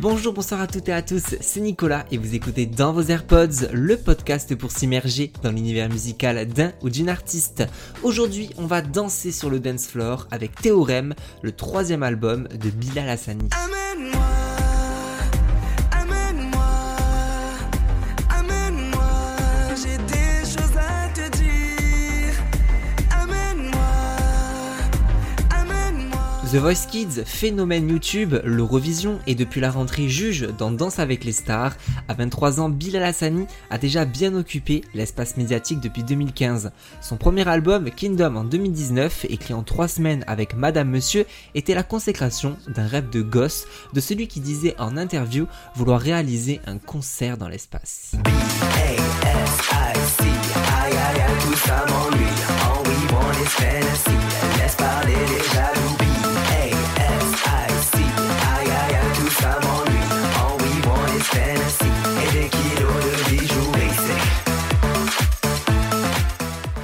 Bonjour, bonsoir à toutes et à tous, c'est Nicolas et vous écoutez dans vos AirPods le podcast pour s'immerger dans l'univers musical d'un ou d'une artiste. Aujourd'hui, on va danser sur le dance floor avec Théorème, le troisième album de Bilal Hassani. The Voice Kids, phénomène YouTube, l'Eurovision et depuis la rentrée juge dans Danse avec les stars, à 23 ans, Bilal Hassani a déjà bien occupé l'espace médiatique depuis 2015. Son premier album, Kingdom en 2019, écrit en 3 semaines avec Madame Monsieur, était la consécration d'un rêve de gosse de celui qui disait en interview vouloir réaliser un concert dans l'espace.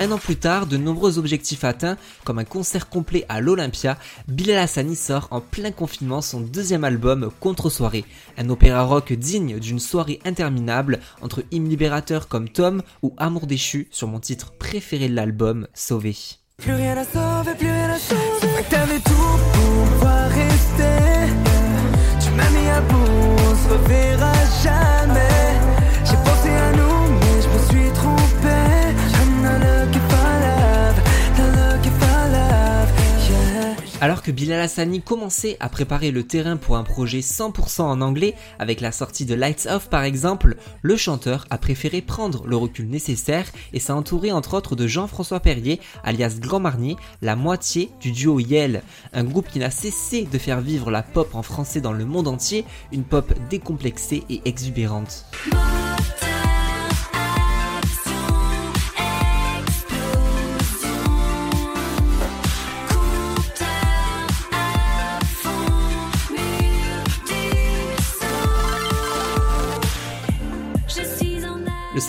Un an plus tard, de nombreux objectifs atteints, comme un concert complet à l'Olympia, Bilal Hassani sort en plein confinement son deuxième album Contre-soirée, un opéra rock digne d'une soirée interminable entre hymnes libérateurs comme Tom ou Amour déchu sur mon titre préféré de l'album, Sauvé. Plus rien à sauver, plus rien à sauver. Tu m'as mis à bout, on que Bilal Hassani commençait à préparer le terrain pour un projet 100% en anglais, avec la sortie de Lights Off par exemple, le chanteur a préféré prendre le recul nécessaire et s'est entouré entre autres de Jean-François Perrier, alias Grand Marnier, la moitié du duo Yale, un groupe qui n'a cessé de faire vivre la pop en français dans le monde entier, une pop décomplexée et exubérante.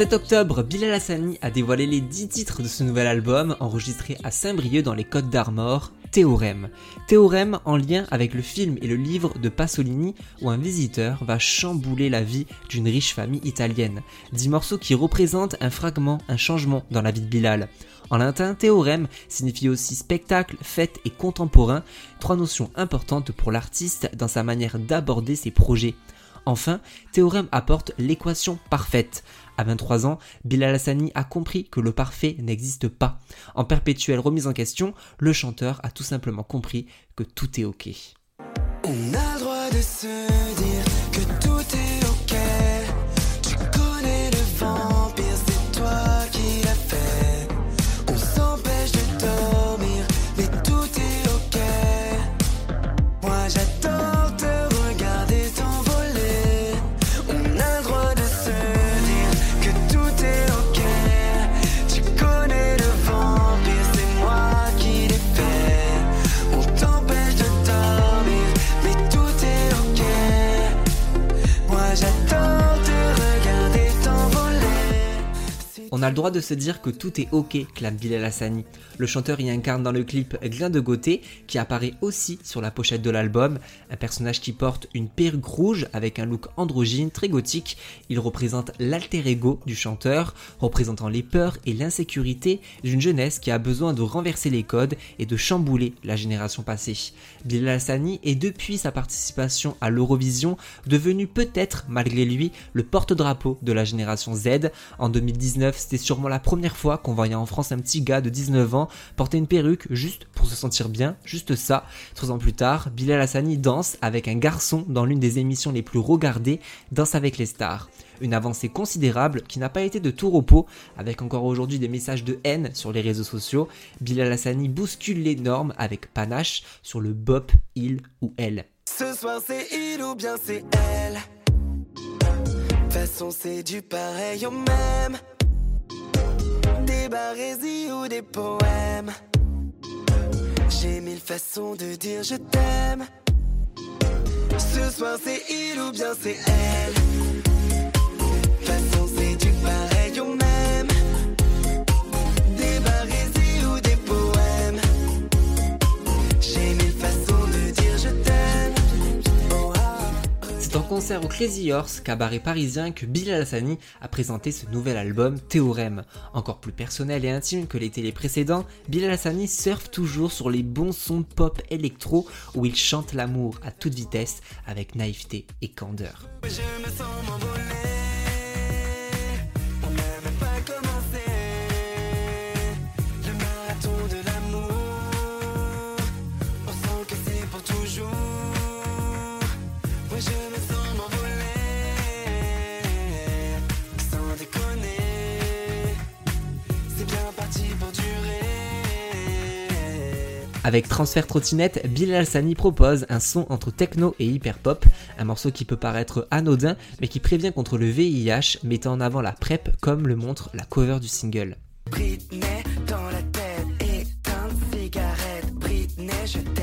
7 octobre, Bilal Hassani a dévoilé les 10 titres de ce nouvel album enregistré à Saint-Brieuc dans les Côtes d'Armor, Théorème. Théorème en lien avec le film et le livre de Pasolini où un visiteur va chambouler la vie d'une riche famille italienne. 10 morceaux qui représentent un fragment, un changement dans la vie de Bilal. En latin, théorème signifie aussi spectacle, fête et contemporain, trois notions importantes pour l'artiste dans sa manière d'aborder ses projets. Enfin, Théorème apporte l'équation parfaite. À 23 ans, Bilal Hassani a compris que le parfait n'existe pas. En perpétuelle remise en question, le chanteur a tout simplement compris que tout est ok. On a le droit de se dire que tout est ok, clame Bilal Hassani. Le chanteur y incarne dans le clip Glin de Gauthier, qui apparaît aussi sur la pochette de l'album, un personnage qui porte une perruque rouge avec un look androgyne très gothique. Il représente l'alter ego du chanteur, représentant les peurs et l'insécurité d'une jeunesse qui a besoin de renverser les codes et de chambouler la génération passée. Bilal Hassani est depuis sa participation à l'Eurovision devenu peut-être malgré lui le porte-drapeau de la génération Z. En 2019, c'était sûrement la première fois qu'on voyait en France un petit gars de 19 ans porter une perruque juste pour se sentir bien, juste ça. Trois ans plus tard, Bilal Hassani danse avec un garçon dans l'une des émissions les plus regardées, Danse avec les stars. Une avancée considérable qui n'a pas été de tout repos, avec encore aujourd'hui des messages de haine sur les réseaux sociaux. Bilal Hassani bouscule les normes avec panache sur le bop, il ou elle. Ce soir c'est il ou bien c'est elle. Au même ou des poèmes. J'ai mille façons de dire je t'aime. Ce soir c'est il ou bien c'est elle. Façon c'est du pareil C'est en concert au Crazy Horse, cabaret parisien, que Bilal Hassani a présenté ce nouvel album Théorème. Encore plus personnel et intime que les télés précédents, Bilal Hassani surfe toujours sur les bons sons pop électro où il chante l'amour à toute vitesse avec naïveté et candeur. Avec Transfert Trottinette, Bilal Alsani propose un son entre techno et hyper pop, un morceau qui peut paraître anodin mais qui prévient contre le VIH, mettant en avant la PrEP comme le montre la cover du single. Britney dans la tête, éteinte cigarette. Britney, je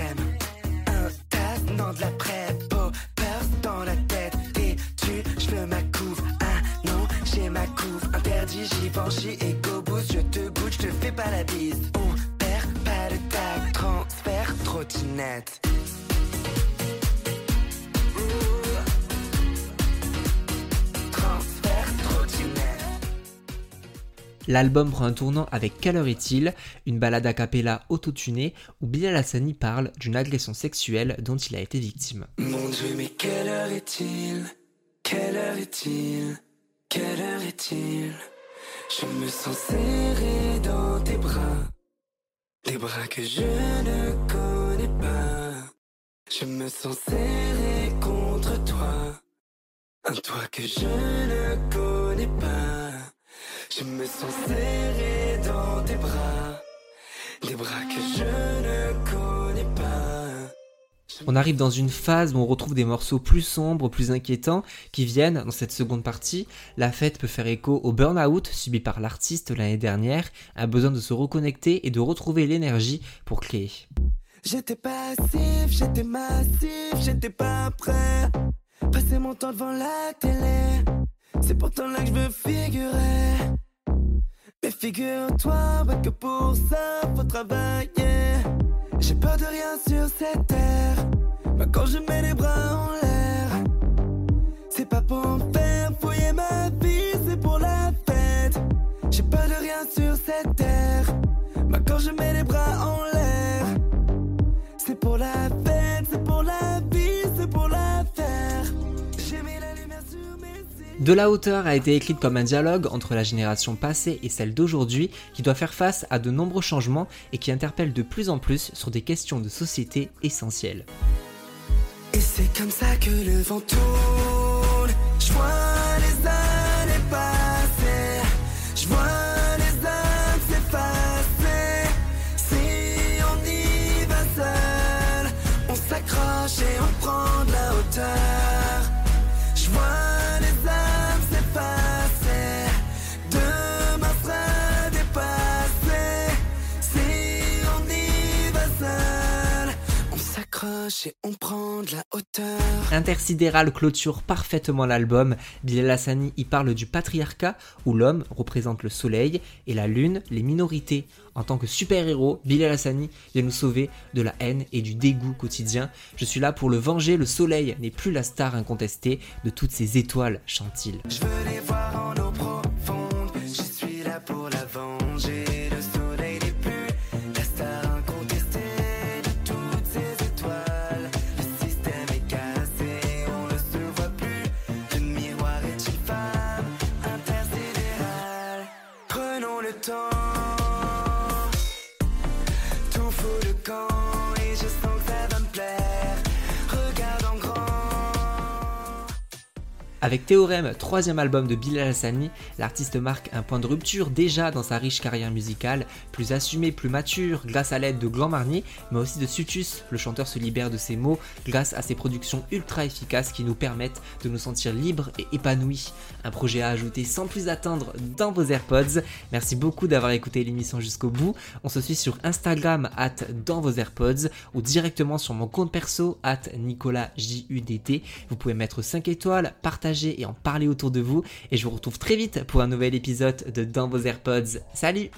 L'album prend un tournant avec Quelle heure est-il, une balade a cappella autotunée où Bilal Hassani parle d'une agression sexuelle dont il a été victime. Mon Dieu, mais quelle heure est-il? Quelle heure est-il? Quelle heure est-il? Je me sens serré dans tes bras. Des bras que je ne connais pas. Je me sens serré contre toi. Un toi que je ne connais pas. Je me sens serré dans tes bras. Des bras que je ne connais pas. On arrive dans une phase où on retrouve des morceaux plus sombres, plus inquiétants, qui viennent dans cette seconde partie. La fête peut faire écho au burn-out subi par l'artiste l'année dernière, un besoin de se reconnecter et de retrouver l'énergie pour créer. J'étais passif, j'étais massif, j'étais pas prêt. Passer mon temps devant la télé, c'est pourtant là que je veux figurer. Mais figure-toi que pour ça faut travailler. J'ai peur de rien sur cette terre. Quand je mets les bras en l'air, c'est pas pour faire fouiller ma vie, c'est pour la fête. J'ai peur de rien sur cette terre. De la hauteur a été écrite comme un dialogue entre la génération passée et celle d'aujourd'hui qui doit faire face à de nombreux changements et qui interpelle de plus en plus sur des questions de société essentielles. S'accroche et on prend de la hauteur. Intersidéral clôture parfaitement l'album. Bilal Hassani y parle du patriarcat où l'homme représente le soleil et la lune les minorités. En tant que super-héros, Bilal Hassani vient nous sauver de la haine et du dégoût quotidien. Je suis là pour le venger, le soleil n'est plus la star incontestée de toutes ces étoiles, chante-t-il. Je veux les voir en eau profonde. Je suis là pour la venger. time. Avec Théorème, troisième album de Bilal Hassani, l'artiste marque un point de rupture déjà dans sa riche carrière musicale, plus assumé, plus mature, grâce à l'aide de Gland Marnier, mais aussi de Sutus. Le chanteur se libère de ses mots grâce à ses productions ultra efficaces qui nous permettent de nous sentir libres et épanouis. Un projet à ajouter sans plus attendre dans vos AirPods. Merci beaucoup d'avoir écouté l'émission jusqu'au bout. On se suit sur Instagram at dans vos AirPods ou directement sur mon compte perso at NicolasJUDT. Vous pouvez mettre 5 étoiles, et en parler autour de vous. Et je vous retrouve très vite pour un nouvel épisode de Dans vos AirPods. Salut